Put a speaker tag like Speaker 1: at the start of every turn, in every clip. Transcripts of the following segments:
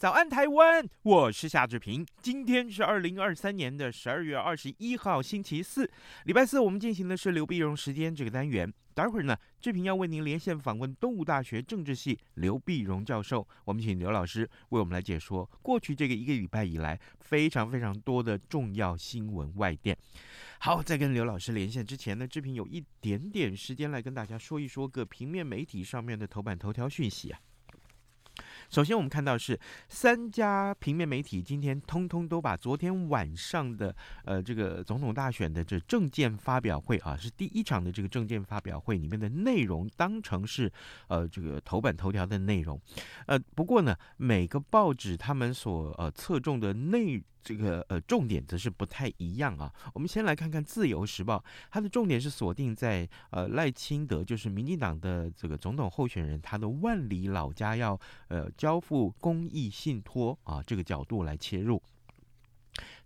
Speaker 1: 早安，台
Speaker 2: 湾！我是夏志平。今天是二零二三年的十二月二十一号，星期四，礼拜四。我们进行的是刘碧荣时间这个单元。待会儿呢，志平要为您连线访问东吴大学政治系刘碧荣教授。我们请刘老师为我们来解说过去这个一个礼拜以来非常非常多的重要新闻外电。好，在跟刘老师连线之前呢，志平有一点点时间来跟大家说一说各平面媒体上面的头版头条讯息啊。首先，我们看到是三家平面媒体今天通通都把昨天晚上的呃这个总统大选的这证件发表会啊，是第一场的这个证件发表会里面的内容当成是呃这个头版头条的内容。呃，不过呢，每个报纸他们所呃侧重的内这个呃重点则是不太一样啊。我们先来看看《自由时报》，它的重点是锁定在呃赖清德，就是民进党的这个总统候选人，他的万里老家要呃交付公益信托啊这个角度来切入。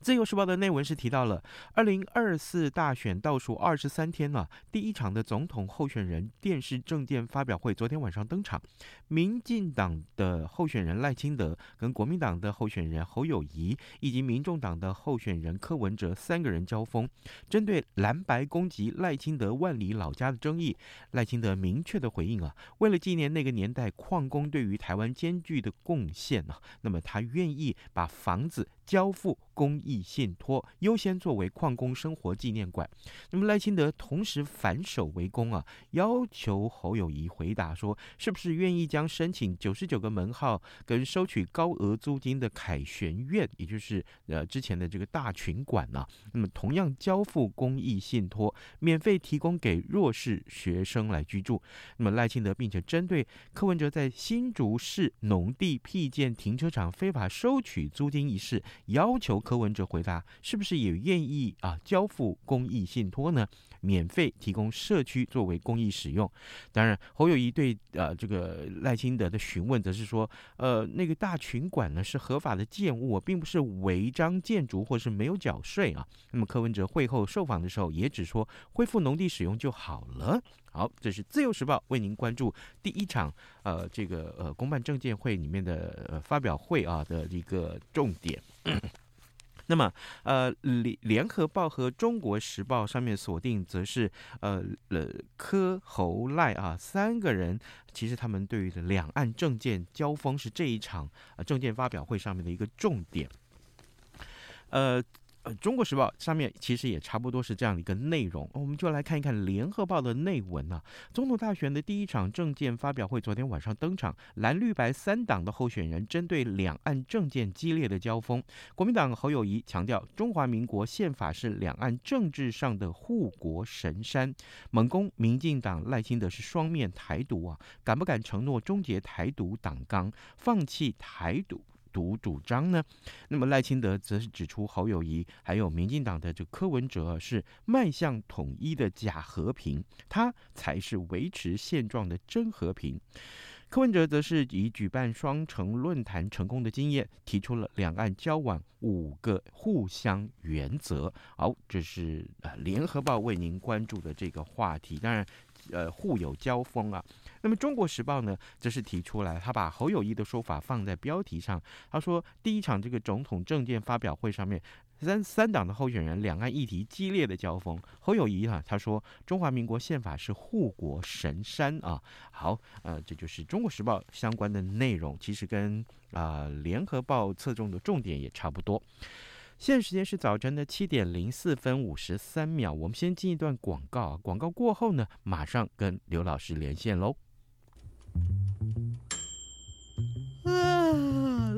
Speaker 2: 自由时报的内文是提到了二零二四大选倒数二十三天了，啊，第一场的总统候选人电视政见发表会昨天晚上登场，民进党的候选人赖清德跟国民党的候选人侯友谊以及民众党的候选人柯文哲三个人交锋，针对蓝白攻击赖清德万里老家的争议，赖清德明确的回应啊，为了纪念那个年代矿工对于台湾艰巨的贡献啊，那么他愿意把房子交付公益信托，优先作为矿工生活纪念馆。那么赖清德同时反手围攻啊，要求侯友宜回答说，是不是愿意将申请九十九个门号跟收取高额租金的凯旋苑，也就是呃之前的这个大群馆呢、啊，那么同样交付公益信托，免费提供给弱势学生来居住。那么赖清德并且针对柯文哲在新竹市农地辟建停车场非法收取租金一事，要求柯文哲回答，是不是也愿意啊交付公益信托呢？免费提供社区作为公益使用。当然，侯友宜对呃这个赖清德的询问，则是说，呃那个大群馆呢是合法的建物，并不是违章建筑或是没有缴税啊。那么柯文哲会后受访的时候也只说恢复农地使用就好了。好，这是自由时报为您关注第一场呃这个呃公办证见会里面的、呃、发表会啊的一个重点。那么，呃，联联合报和中国时报上面锁定则是，呃，了柯侯赖啊三个人，其实他们对于的两岸政见交锋是这一场呃政见发表会上面的一个重点，呃。呃，《中国时报》上面其实也差不多是这样的一个内容，我们就来看一看《联合报》的内文啊。总统大选的第一场政见发表会昨天晚上登场，蓝绿白三党的候选人针对两岸政见激烈的交锋。国民党侯友谊强调，中华民国宪法是两岸政治上的护国神山，猛攻民进党赖清德是双面台独啊，敢不敢承诺终结台独党纲，放弃台独？独主张呢？那么赖清德则是指出，侯友谊还有民进党的这柯文哲是迈向统一的假和平，他才是维持现状的真和平。柯文哲则是以举办双城论坛成功的经验，提出了两岸交往五个互相原则。好，这是呃联合报为您关注的这个话题。当然。呃，互有交锋啊。那么《中国时报》呢，则是提出来，他把侯友谊的说法放在标题上。他说，第一场这个总统政见发表会上面，三三党的候选人两岸议题激烈的交锋。侯友谊哈、他说中华民国宪法是护国神山啊。好，呃，这就是《中国时报》相关的内容，其实跟啊、《联合报》侧重的重点也差不多。现在时间是早晨的七点零四分五十三秒，我们先进一段广告啊，广告过后呢，马上跟刘老师连线喽。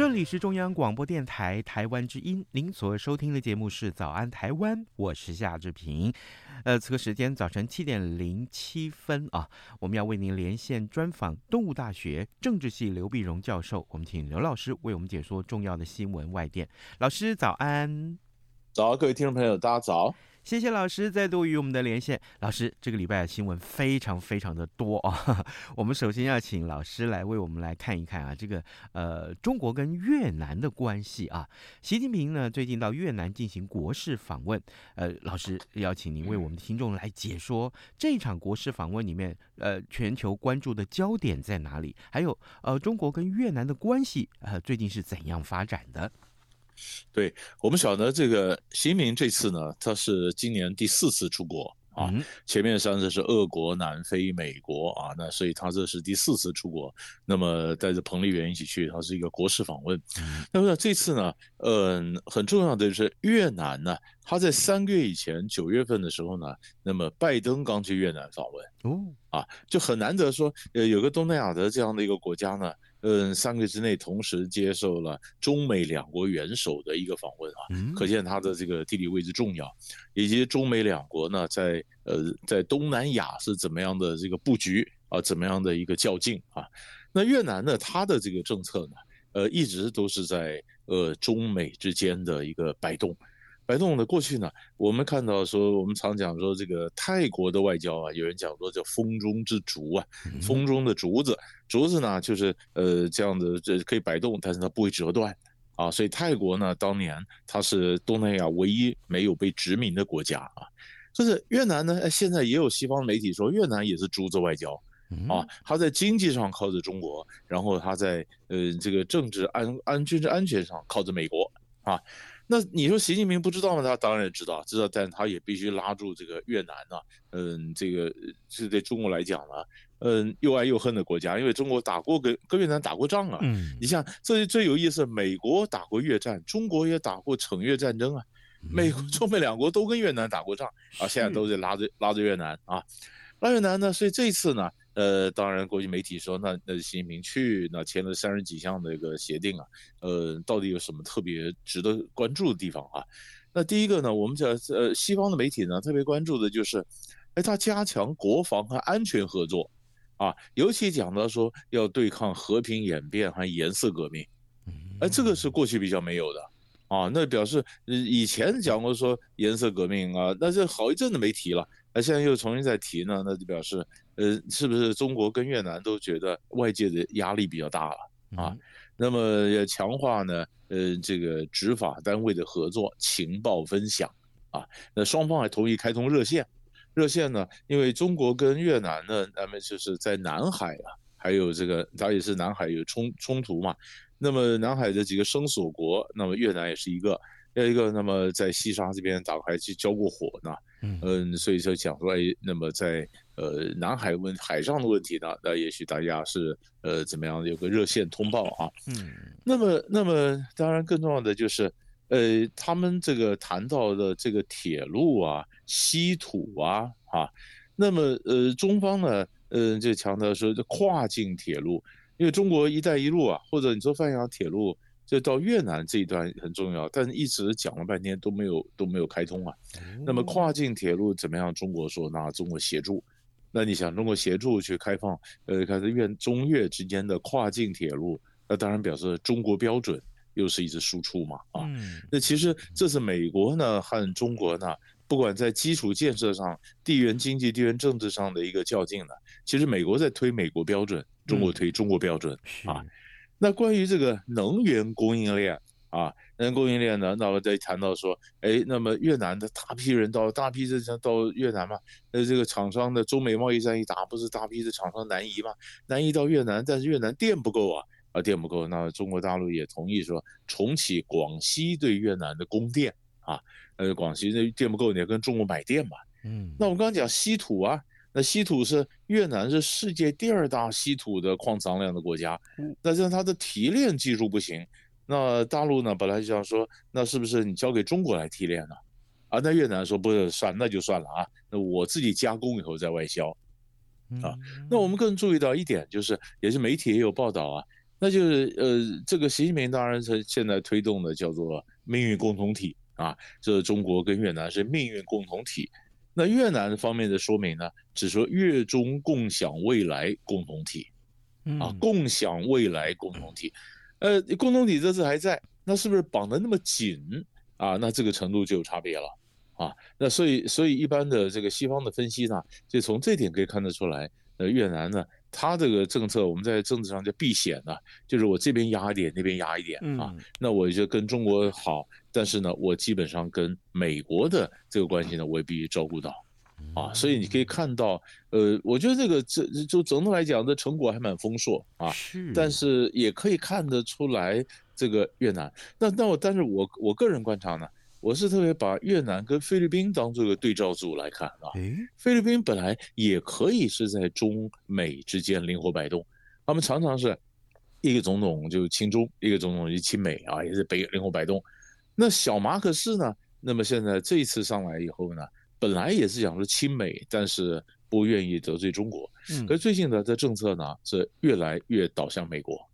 Speaker 2: 这里是中央广播电台台湾之音，您所收听的节目是《早安台湾》，我是夏志平。呃，此刻时间早晨七点零七分啊，我们要为您连线专访动物大学政治系刘碧荣教授，我们请刘老师为我们解说重要的新闻外电。老师早安，
Speaker 3: 早，各位听众朋友，大家早。
Speaker 2: 谢谢老师再度与我们的连线。老师，这个礼拜的新闻非常非常的多啊。我们首先要请老师来为我们来看一看啊，这个呃中国跟越南的关系啊。习近平呢最近到越南进行国事访问，呃，老师邀请您为我们的听众来解说这场国事访问里面呃全球关注的焦点在哪里，还有呃中国跟越南的关系呃最近是怎样发展的。
Speaker 3: 对，我们晓得这个习近平这次呢，他是今年第四次出国啊，前面三次是俄国、南非、美国啊，那所以他这是第四次出国，那么带着彭丽媛一起去，他是一个国事访问。那么这次呢，嗯，很重要的就是越南呢，他在三个月以前九月份的时候呢，那么拜登刚去越南访问哦，啊，就很难得说，呃，有个东南亚的这样的一个国家呢。嗯，三个月之内同时接受了中美两国元首的一个访问啊，可见它的这个地理位置重要，以及中美两国呢在呃在东南亚是怎么样的这个布局啊，怎么样的一个较劲啊？那越南呢，它的这个政策呢，呃，一直都是在呃中美之间的一个摆动。摆动的过去呢，我们看到说，我们常讲说这个泰国的外交啊，有人讲说叫风中之竹啊，风中的竹子，竹子呢就是呃这样的，这可以摆动，但是它不会折断啊。所以泰国呢，当年它是东南亚唯一没有被殖民的国家啊。就是越南呢，现在也有西方媒体说越南也是竹子外交啊，它在经济上靠着中国，然后它在呃这个政治安安军事安全上靠着美国啊。那你说习近平不知道吗？他当然知道，知道，但他也必须拉住这个越南呢、啊。嗯，这个是对中国来讲呢，嗯，又爱又恨的国家，因为中国打过跟跟越南打过仗啊。嗯，你像最最有意思，美国打过越战，中国也打过惩越战争啊。美国、中美两国都跟越南打过仗啊，现在都在拉着拉着越南啊，拉越南呢。所以这一次呢。呃，当然，国际媒体说，那那习近平去，那签了三十几项的一个协定啊，呃，到底有什么特别值得关注的地方啊？那第一个呢，我们讲呃，西方的媒体呢特别关注的就是，哎，他加强国防和安全合作，啊，尤其讲到说要对抗和平演变和颜色革命，哎，这个是过去比较没有的，啊，那表示以前讲过说颜色革命啊，那这好一阵子没提了。那现在又重新再提呢，那就表示，呃，是不是中国跟越南都觉得外界的压力比较大了啊？那么要强化呢，呃，这个执法单位的合作、情报分享啊。那双方还同意开通热线，热线呢，因为中国跟越南呢，那么就是在南海啊，还有这个，它也是南海有冲冲突嘛。那么南海的几个生索国，那么越南也是一个。要一个那么在西沙这边打开去交过火呢，嗯，所以说讲出来，那么在呃南海问海上的问题呢，那也许大家是呃怎么样有个热线通报啊，嗯，那么那么当然更重要的就是，呃，他们这个谈到的这个铁路啊、稀土啊，啊，那么呃中方呢，呃就强调说这跨境铁路，因为中国“一带一路”啊，或者你说泛亚铁路。就到越南这一段很重要，但是一直讲了半天都没有都没有开通啊。那么跨境铁路怎么样？中国说那中国协助，那你想中国协助去开放，呃，开始越中越之间的跨境铁路，那当然表示中国标准又是一次输出嘛啊。那其实这是美国呢和中国呢，不管在基础建设上、地缘经济、地缘政治上的一个较劲呢，其实美国在推美国标准，中国推中国标准啊。那关于这个能源供应链啊，能源供应链呢，那我再谈到说，哎，那么越南的大批人到大批的到越南嘛，那这个厂商的中美贸易战一打，不是大批的厂商南移嘛，南移到越南，但是越南电不够啊，啊电不够，那中国大陆也同意说重启广西对越南的供电啊，呃，广西那电不够，你要跟中国买电嘛，嗯，那我们刚刚讲稀土啊。那稀土是越南是世界第二大稀土的矿藏量的国家，那像它的提炼技术不行，那大陆呢本来就想说，那是不是你交给中国来提炼呢？啊，那越南说不是，算那就算了啊，那我自己加工以后再外销，啊，那我们更注意到一点就是，也是媒体也有报道啊，那就是呃，这个习近平当然是现在推动的叫做命运共同体啊，这中国跟越南是命运共同体。那越南方面的说明呢，只说越中共享未来共同体，啊，共享未来共同体，呃，共同体这次还在，那是不是绑得那么紧啊？那这个程度就有差别了，啊，那所以所以一般的这个西方的分析呢，就从这点可以看得出来，呃，越南呢。他这个政策，我们在政治上叫避险呢，就是我这边压一点，那边压一点啊。那我就跟中国好，但是呢，我基本上跟美国的这个关系呢，我也必须照顾到，啊。所以你可以看到，呃，我觉得这个这就总的来讲，的成果还蛮丰硕啊。是。但是也可以看得出来，这个越南，那那我，但是我我个人观察呢。我是特别把越南跟菲律宾当做个对照组来看啊，菲律宾本来也可以是在中美之间灵活摆动，他们常常是一个总统就亲中，一个总统就亲美啊，也是北灵活摆动。那小马可仕呢？那么现在这一次上来以后呢，本来也是想说亲美，但是不愿意得罪中国。可是最近的这政策呢，是越来越倒向美国。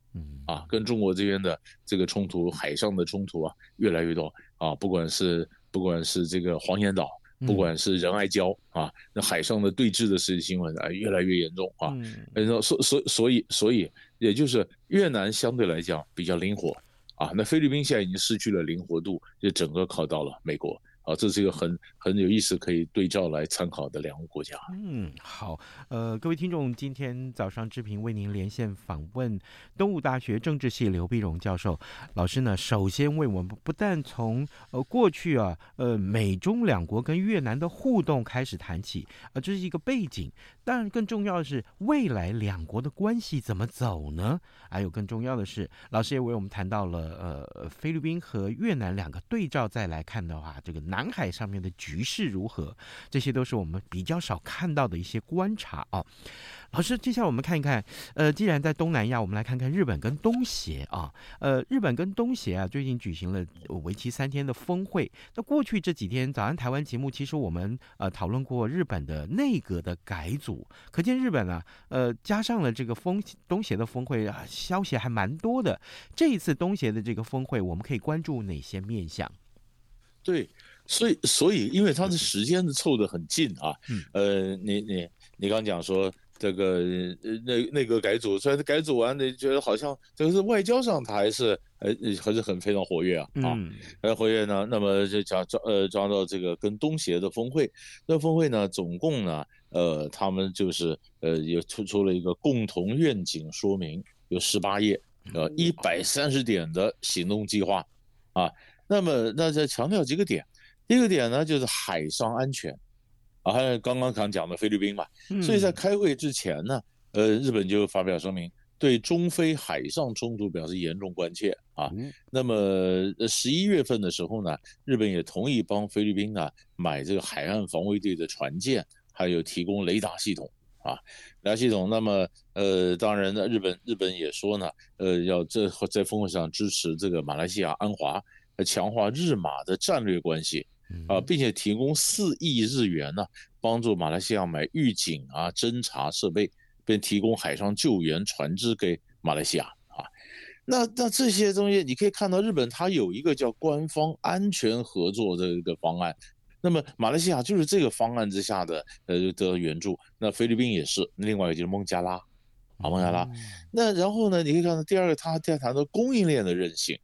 Speaker 3: 啊，跟中国这边的这个冲突，海上的冲突啊，越来越多啊。不管是不管是这个黄岩岛，不管是仁爱礁啊，那海上的对峙的事新闻啊，越来越严重啊。然后所所所以所以，也就是越南相对来讲比较灵活啊，那菲律宾现在已经失去了灵活度，就整个靠到了美国。啊，这是一个很很有意思可以对照来参考的两个国家。
Speaker 2: 嗯，好，呃，各位听众，今天早上志平为您连线访问东吴大学政治系刘碧荣教授老师呢，首先为我们不但从呃过去啊，呃美中两国跟越南的互动开始谈起，啊、呃，这是一个背景，但更重要的是未来两国的关系怎么走呢？还有更重要的是，老师也为我们谈到了呃菲律宾和越南两个对照再来看的话，这个南海上面的局势如何？这些都是我们比较少看到的一些观察啊。老师，接下来我们看一看，呃，既然在东南亚，我们来看看日本跟东协啊。呃，日本跟东协啊，最近举行了为期三天的峰会。那过去这几天，早安台湾节目，其实我们呃讨论过日本的内阁的改组，可见日本啊，呃，加上了这个峰东协的峰会啊，消息还蛮多的。这一次东协的这个峰会，我们可以关注哪些面向？
Speaker 3: 对。所以，所以，因为它的时间凑得很近啊，呃，你你你刚讲说这个呃那那个改组，虽然改组完，你觉得好像这个是外交上他还是呃还是很非常活跃啊啊，很活跃呢。那么就讲抓呃抓到这个跟东协的峰会，那峰会呢总共呢呃他们就是呃也突出了一个共同愿景说明，有十八页，呃一百三十点的行动计划啊。那么那再强调几个点。第一个点呢，就是海上安全，啊，还有刚刚刚讲的菲律宾嘛，所以在开会之前呢，呃，日本就发表声明，对中非海上冲突表示严重关切啊。那么十一月份的时候呢，日本也同意帮菲律宾呢买这个海岸防卫队的船舰，还有提供雷达系统啊，雷达系统。那么呃，当然呢，日本日本也说呢，呃，要这在峰会上支持这个马来西亚安华，强化日马的战略关系啊，并且提供四亿日元呢，帮助马来西亚买预警啊、侦察设备。并提供海上救援船只给马来西亚啊，那那这些东西你可以看到，日本它有一个叫官方安全合作的一个方案，那么马来西亚就是这个方案之下的呃得到援助，那菲律宾也是，另外一个就是孟加拉啊孟加拉，那然后呢，你可以看到第二个，他在谈到供应链的韧性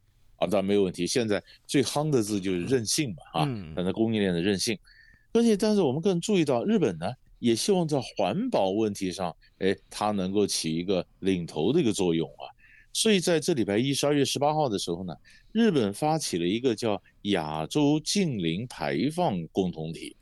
Speaker 3: 啊，当然没有问题，现在最夯的字就是韧性嘛啊，反正供应链的韧性，而且但是我们更注意到日本呢。也希望在环保问题上，哎，它能够起一个领头的一个作用啊。所以在这礼拜一，十二月十八号的时候呢，日本发起了一个叫亚洲近零排放共同体，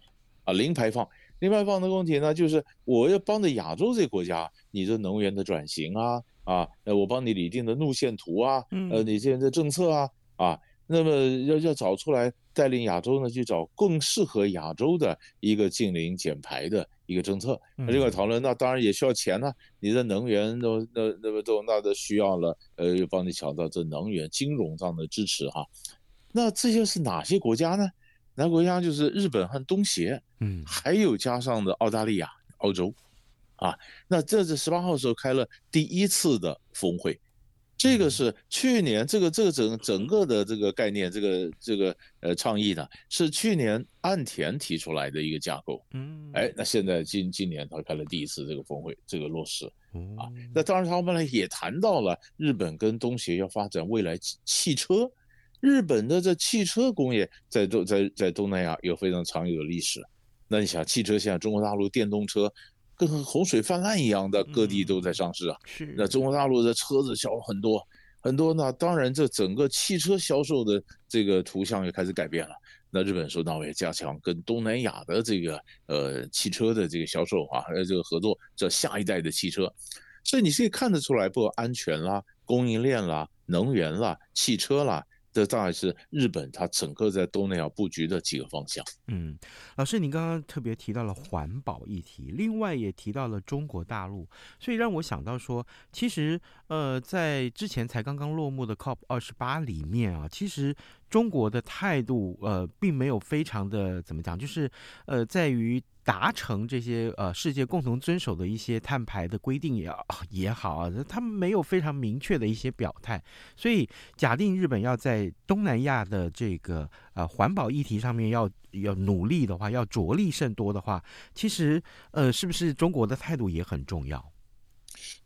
Speaker 3: 啊，零排放，零排放的共同体呢，就是我要帮着亚洲这个国家，你的能源的转型啊，啊，呃，我帮你拟定的路线图啊，呃，你现在的政策啊，啊。那么要要找出来带领亚洲呢，去找更适合亚洲的一个近邻减排的一个政策。那这个讨论，那当然也需要钱呢、啊。你的能源都那那么都那都需要了，呃，又帮你抢到这能源金融上的支持哈。那这些是哪些国家呢？哪国家就是日本和东协，嗯，还有加上的澳大利亚、澳洲，啊，那这是十八号的时候开了第一次的峰会。这个是去年这个这个整整个的这个概念，这个这个呃倡议呢，是去年岸田提出来的一个架构。嗯，哎，那现在今今年他开了第一次这个峰会，这个落实。啊，那当然他们呢也谈到了日本跟东协要发展未来汽车，日本的这汽车工业在东在在东南亚有非常长久的历史。那你想，汽车现在中国大陆电动车。跟洪水泛滥一样的，各地都在上市啊。是，那中国大陆的车子销很多很多呢。当然，这整个汽车销售的这个图像也开始改变了。那日本说，那我也加强跟东南亚的这个呃汽车的这个销售啊，呃这个合作，这下一代的汽车。所以你可以看得出来，不安全啦、供应链啦、能源啦、汽车啦。这大概是日本它整个在东南亚布局的几个方向。
Speaker 2: 嗯，老师，您刚刚特别提到了环保议题，另外也提到了中国大陆，所以让我想到说，其实呃，在之前才刚刚落幕的 COP 二十八里面啊，其实中国的态度呃，并没有非常的怎么讲，就是呃，在于。达成这些呃世界共同遵守的一些碳排的规定也 也好啊，他们没有非常明确的一些表态，所以假定日本要在东南亚的这个呃环保议题上面要要努力的话，要着力甚多的话，其实呃是不是中国的态度也很重要？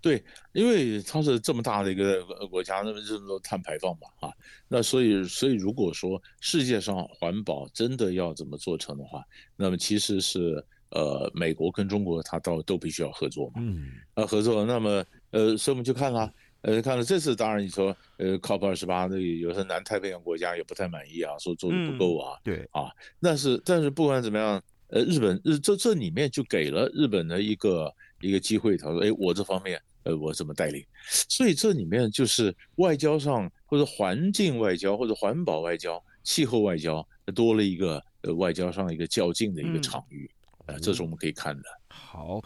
Speaker 3: 对，因为它是这么大的一个国家，那么这么多碳排放嘛啊，那所以所以如果说世界上环保真的要怎么做成的话，那么其实是呃美国跟中国它到都必须要合作嘛，嗯，啊合作，那么呃所以我们就看了，呃看了这次当然你说呃 COP 二十八那有些南太平洋国家也不太满意啊，说做的不够啊，嗯、对。啊，但是但是不管怎么样，呃日本日这这里面就给了日本的一个。一个机会，他说：“哎，我这方面，呃，我怎么带领？所以这里面就是外交上，或者环境外交，或者环保外交、气候外交，多了一个呃外交上一个较劲的一个场域，呃，这是我们可以看的。嗯”
Speaker 2: 好。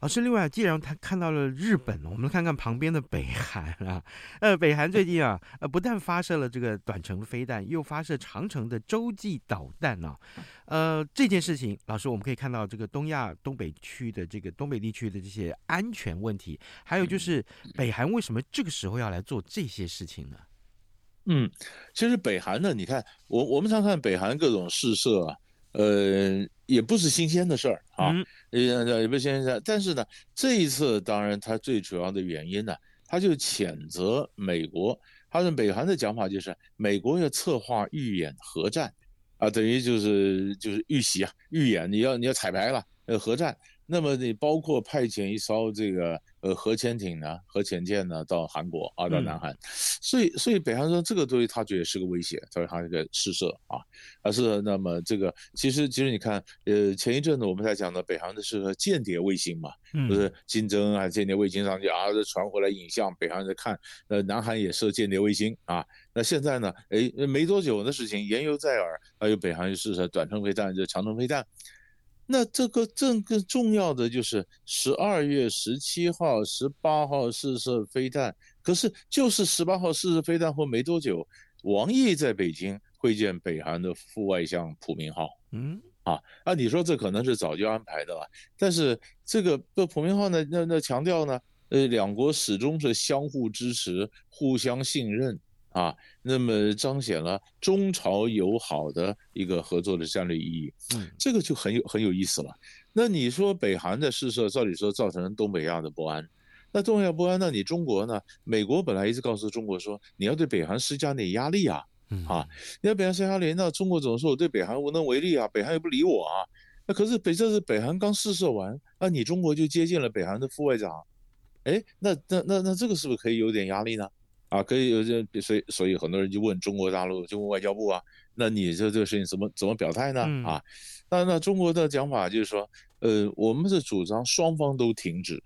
Speaker 2: 老师，另外，既然他看到了日本，我们看看旁边的北韩啊。呃，北韩最近啊，呃，不但发射了这个短程飞弹，又发射长程的洲际导弹啊。呃，这件事情，老师，我们可以看到这个东亚东北区的这个东北地区的这些安全问题，还有就是北韩为什么这个时候要来做这些事情呢？
Speaker 3: 嗯，其实北韩呢，你看我我们常看北韩各种试射啊。呃，也不是新鲜的事儿啊，也也不是新鲜事儿。但是呢，这一次当然它最主要的原因呢，他就谴责美国。他的北韩的讲法就是美国要策划预演核战，啊，等于就是就是预习啊，预演你要你要彩排了，呃，核战。那么你包括派遣一艘这个呃核潜艇呢、核潜舰呢到韩国啊，到南韩，嗯、所以所以北韩说这个东西他觉得是个威胁，他说他这个试射啊，而是那么这个其实其实你看呃前一阵子我们才讲的北韩的是个间谍卫星嘛，嗯、就是金正恩啊间谍卫星上去啊传回来影像，北韩在看，呃南韩也设间谍卫星啊，那现在呢哎没多久的事情言犹在耳，还有北韩试射短程飞弹就长程飞弹。那这个更更重要的就是十二月十七号、十八号试射飞弹，可是就是十八号试射飞弹后没多久，王毅在北京会见北韩的副外相朴明浩。嗯，啊，按，你说这可能是早就安排的了，但是这个这朴明浩呢，那那强调呢，呃，两国始终是相互支持、互相信任。啊，那么彰显了中朝友好的一个合作的战略意义，嗯，这个就很有很有意思了。那你说北韩的试射，照理说造成东北亚的不安，那东北亚不安，那你中国呢？美国本来一直告诉中国说，你要对北韩施加点压力啊，啊，你要北韩施加压力，那中国总说我对北韩无能为力啊，北韩也不理我啊。那可是北这是北韩刚试射完，那你中国就接见了北韩的副外长，哎，那那那那这个是不是可以有点压力呢？啊，可以有这，所以所以很多人就问中国大陆，就问外交部啊，那你这这个事情怎么怎么表态呢？嗯、啊，那那中国的讲法就是说，呃，我们是主张双方都停止，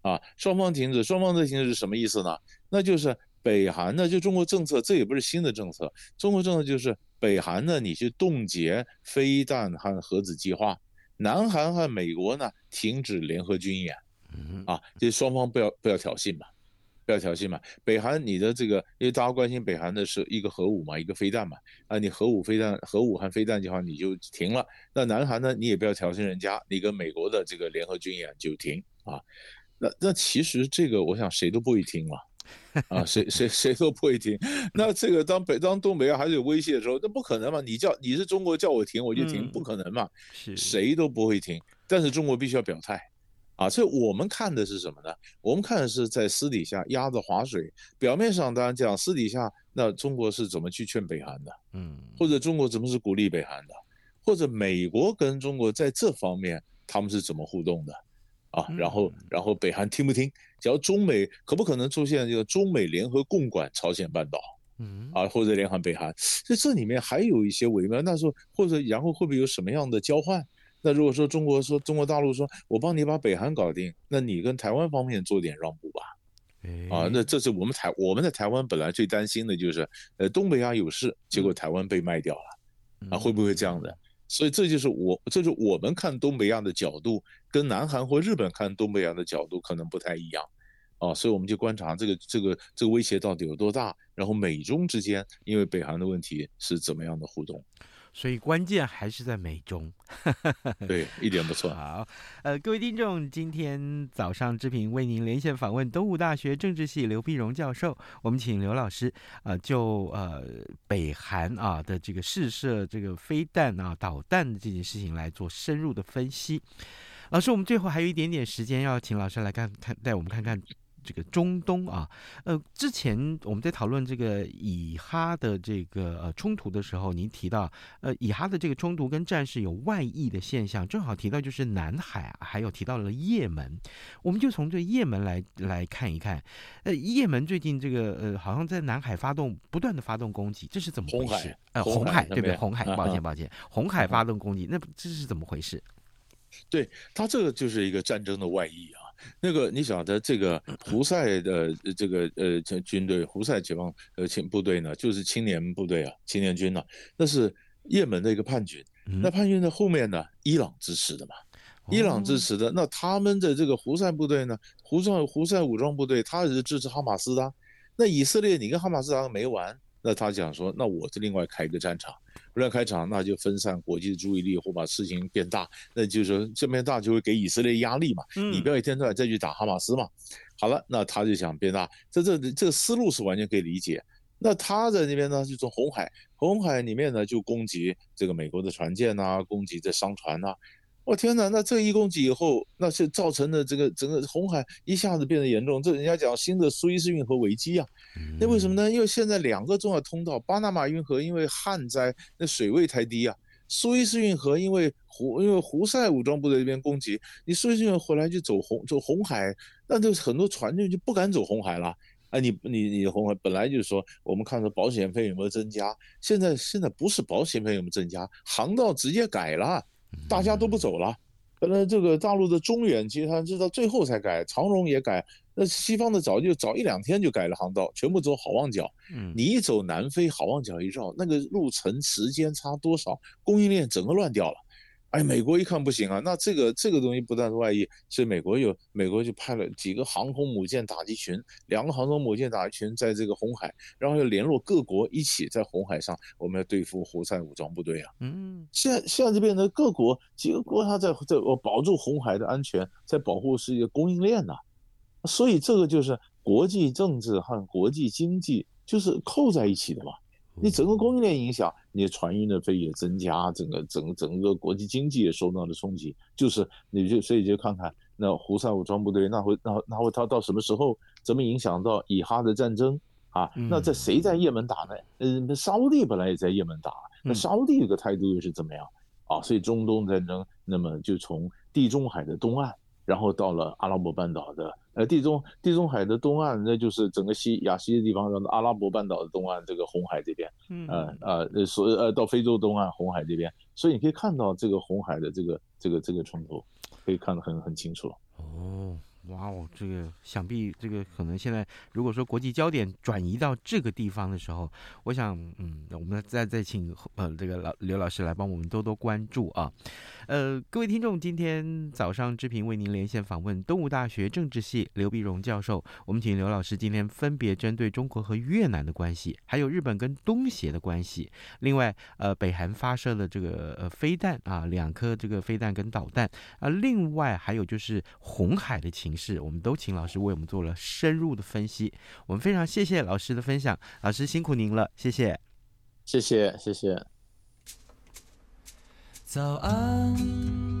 Speaker 3: 啊，双方停止，双方的停止是什么意思呢？那就是北韩呢，就中国政策，这也不是新的政策，中国政策就是北韩呢，你去冻结飞弹和核子计划，南韩和美国呢停止联合军演，啊，这双方不要不要挑衅嘛。不要挑衅嘛！北韩，你的这个，因为大家关心北韩的是一个核武嘛，一个飞弹嘛，啊，你核武、飞弹、核武和飞弹计划你就停了。那南韩呢，你也不要挑衅人家，你跟美国的这个联合军演就停啊。那那其实这个，我想谁都不会听嘛，啊，谁谁谁都不会听。那这个当北当东北亚还是有威胁的时候，那不可能嘛？你叫你是中国叫我停我就停，嗯、不可能嘛？谁都不会停。但是中国必须要表态。啊，所以我们看的是什么呢？我们看的是在私底下鸭子划水，表面上当然讲，私底下那中国是怎么去劝北韩的，嗯，或者中国怎么是鼓励北韩的，或者美国跟中国在这方面他们是怎么互动的，啊，然后然后北韩听不听？只要中美可不可能出现这个中美联合共管朝鲜半岛，嗯，啊，或者联合北韩，所以这里面还有一些微妙，那时候或者然后会不会有什么样的交换？那如果说中国说中国大陆说我帮你把北韩搞定，那你跟台湾方面做点让步吧，啊，那这是我们台我们在台湾本来最担心的就是，呃，东北亚有事，结果台湾被卖掉了，啊，会不会这样的？所以这就是我，这是我们看东北亚的角度，跟南韩或日本看东北亚的角度可能不太一样，啊，所以我们就观察这个这个这个威胁到底有多大，然后美中之间因为北韩的问题是怎么样的互动。
Speaker 2: 所以关键还是在美中，
Speaker 3: 对，一点不错。
Speaker 2: 好，呃，各位听众，今天早上志平为您连线访问东吴大学政治系刘碧荣教授，我们请刘老师，呃，就呃北韩啊的这个试射这个飞弹啊导弹的这件事情来做深入的分析。老师，我们最后还有一点点时间，要请老师来看看，带我们看看。这个中东啊，呃，之前我们在讨论这个以哈的这个呃冲突的时候，您提到呃以哈的这个冲突跟战事有外溢的现象，正好提到就是南海啊，还有提到了也门，我们就从这也门来来看一看，呃，也门最近这个呃好像在南海发动不断的发动攻击，这是怎么回事？红海呃，红海对不对？红海，抱歉抱歉，红海发动攻击，那这是怎么回事？
Speaker 3: 对，他这个就是一个战争的外溢啊。那个你晓得这个胡塞的这个呃军队，胡塞解放呃青部队呢，就是青年部队啊，青年军呢，那是也门的一个叛军。那叛军的后面呢，伊朗支持的嘛，伊朗支持的。那他们的这个胡塞部队呢，胡塞胡塞武装部队，他是支持哈马斯的。那以色列，你跟哈马斯打没完，那他讲说，那我就另外开一个战场。不然开场，那就分散国际的注意力，或把事情变大，那就是说这边大就会给以色列压力嘛。你不要一天到晚再去打哈马斯嘛。好了，那他就想变大，这这这个思路是完全可以理解。那他在那边呢，就从红海，红海里面呢就攻击这个美国的船舰呐，攻击这商船呐。我、哦、天哪！那这一攻击以后，那是造成的这个整个红海一下子变得严重。这人家讲新的苏伊士运河危机啊，那为什么呢？因为现在两个重要通道，巴拿马运河因为旱灾，那水位太低啊，苏伊士运河因为胡因为胡塞武装部队这边攻击，你苏伊士运河回来就走红走红海，那就很多船就就不敢走红海了。啊，你你你红海本来就是说，我们看到保险费有没有增加？现在现在不是保险费有没有增加，航道直接改了，大家都不走了。本来这个大陆的中远，其实它是到最后才改，长荣也改，那西方的早就早一两天就改了航道，全部走好望角。嗯，你一走南非好望角一绕，那个路程时间差多少？供应链整个乱掉了。哎，美国一看不行啊，那这个这个东西不但是外溢，所以美国有美国就派了几个航空母舰打击群，两个航空母舰打击群在这个红海，然后又联络各国一起在红海上，我们要对付胡塞武装部队啊。嗯，现在现在这边的各国几个国家在在我保住红海的安全，在保护世界供应链呐、啊，所以这个就是国际政治和国际经济就是扣在一起的嘛。你整个供应链影响，你的船运的费也增加，整个整个整个国际经济也受到了冲击。就是你就所以就看看那胡塞武装部队，那会那那会他到什么时候怎么影响到以哈的战争啊？那这谁在也门打呢？嗯，那沙乌地本来也在也门打，那沙乌地这个态度又是怎么样啊？所以中东战争，那么就从地中海的东岸。然后到了阿拉伯半岛的呃地中地中海的东岸，那就是整个西亚西的地方，然后阿拉伯半岛的东岸，这个红海这边，嗯呃呃所呃到非洲东岸红海这边，所以你可以看到这个红海的这个这个这个冲突，可以看得很很清楚。哦。哇哦，
Speaker 2: 这个想必这个可能现在，如果说国际焦点转移到这个地方的时候，我想，嗯，我们再再请呃这个老刘老师来帮我们多多关注啊。呃，各位听众，今天早上志平为您连线访问东吴大学政治系刘必荣教授，我们请刘老师今天分别针对中国和越南的关系，还有日本跟东协的关系，另外呃北韩发射了这个呃飞弹啊，两颗这个飞弹跟导弹啊，另外还有就是红海的情。是，我们都请老师为我们做了深入的分析，我们非常谢谢老师的分享，老师辛苦您了，谢谢，
Speaker 3: 谢谢，谢谢。
Speaker 4: 早安，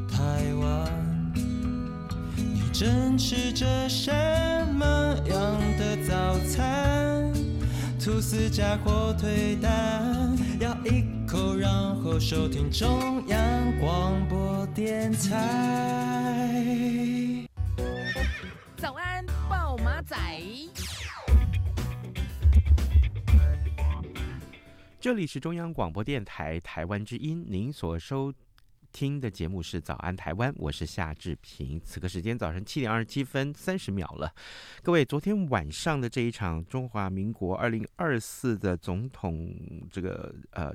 Speaker 4: 台湾，你正吃着什么样的早餐？吐司加火腿蛋，咬一口，然后收听中央广播电台。
Speaker 1: 早安，报马仔。
Speaker 2: 这里是中央广播电台台湾之音，您所收听的节目是《早安台湾》，我是夏志平。此刻时间早上七点二十七分三十秒了。各位，昨天晚上的这一场中华民国二零二四的总统这个呃。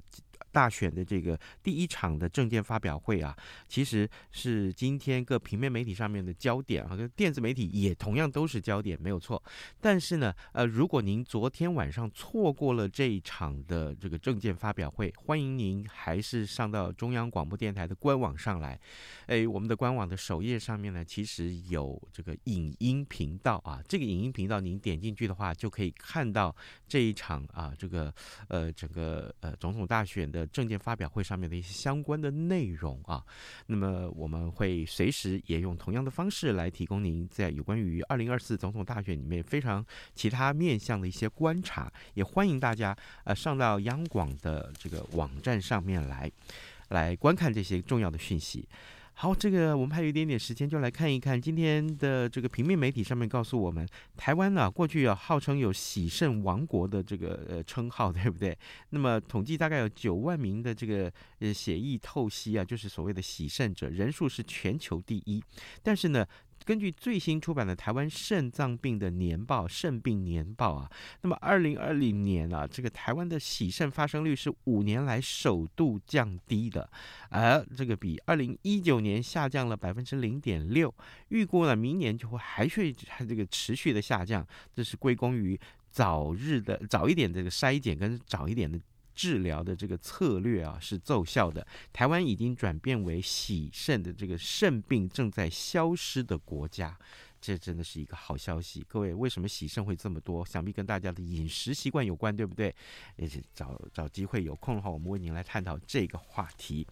Speaker 2: 大选的这个第一场的政见发表会啊，其实是今天各平面媒体上面的焦点啊，跟电子媒体也同样都是焦点，没有错。但是呢，呃，如果您昨天晚上错过了这一场的这个政见发表会，欢迎您还是上到中央广播电台的官网上来。哎，我们的官网的首页上面呢，其实有这个影音频道啊，这个影音频道您点进去的话，就可以看到这一场啊，这个呃整个呃总统大选的。证件发表会上面的一些相关的内容啊，那么我们会随时也用同样的方式来提供您在有关于二零二四总统大选里面非常其他面向的一些观察，也欢迎大家呃上到央广的这个网站上面来，来观看这些重要的讯息。好，这个我们还有一点点时间，就来看一看今天的这个平面媒体上面告诉我们，台湾呢、过去啊号称有喜肾王国的这个呃称号，对不对？那么统计大概有九万名的这个呃血液透析啊，就是所谓的喜肾者，人数是全球第一，但是呢。根据最新出版的《台湾肾脏病的年报》《肾病年报》啊，那么二零二零年啊，这个台湾的洗肾发生率是五年来首度降低的，而这个比二零一九年下降了百分之零点六，预估呢明年就会还会这个持续的下降，这是归功于早日的早一点这个筛检跟早一点的。治疗的这个策略啊是奏效的，台湾已经转变为喜肾的这个肾病正在消失的国家，这真的是一个好消息。各位，为什么喜肾会这么多？想必跟大家的饮食习惯有关，对不对？也是找找机会有空的话，我们为您来探讨这个话题。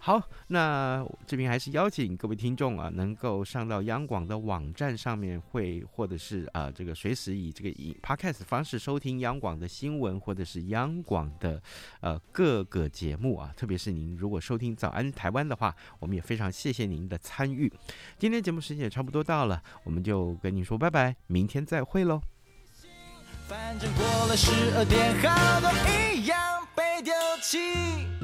Speaker 2: 好，那这边还是邀请各位听众啊，能够上到央广的网站上面，会或者是啊、这个随时以这个以 podcast 方式收听央广的新闻，或者是央广的呃各个节目啊。特别是您如果收听早安台湾的话，我们也非常谢谢您的参与。今天节目时间也差不多到了，我们就跟您说拜拜，明天再会喽。
Speaker 4: 反正过了十二点，好多一样被丢弃。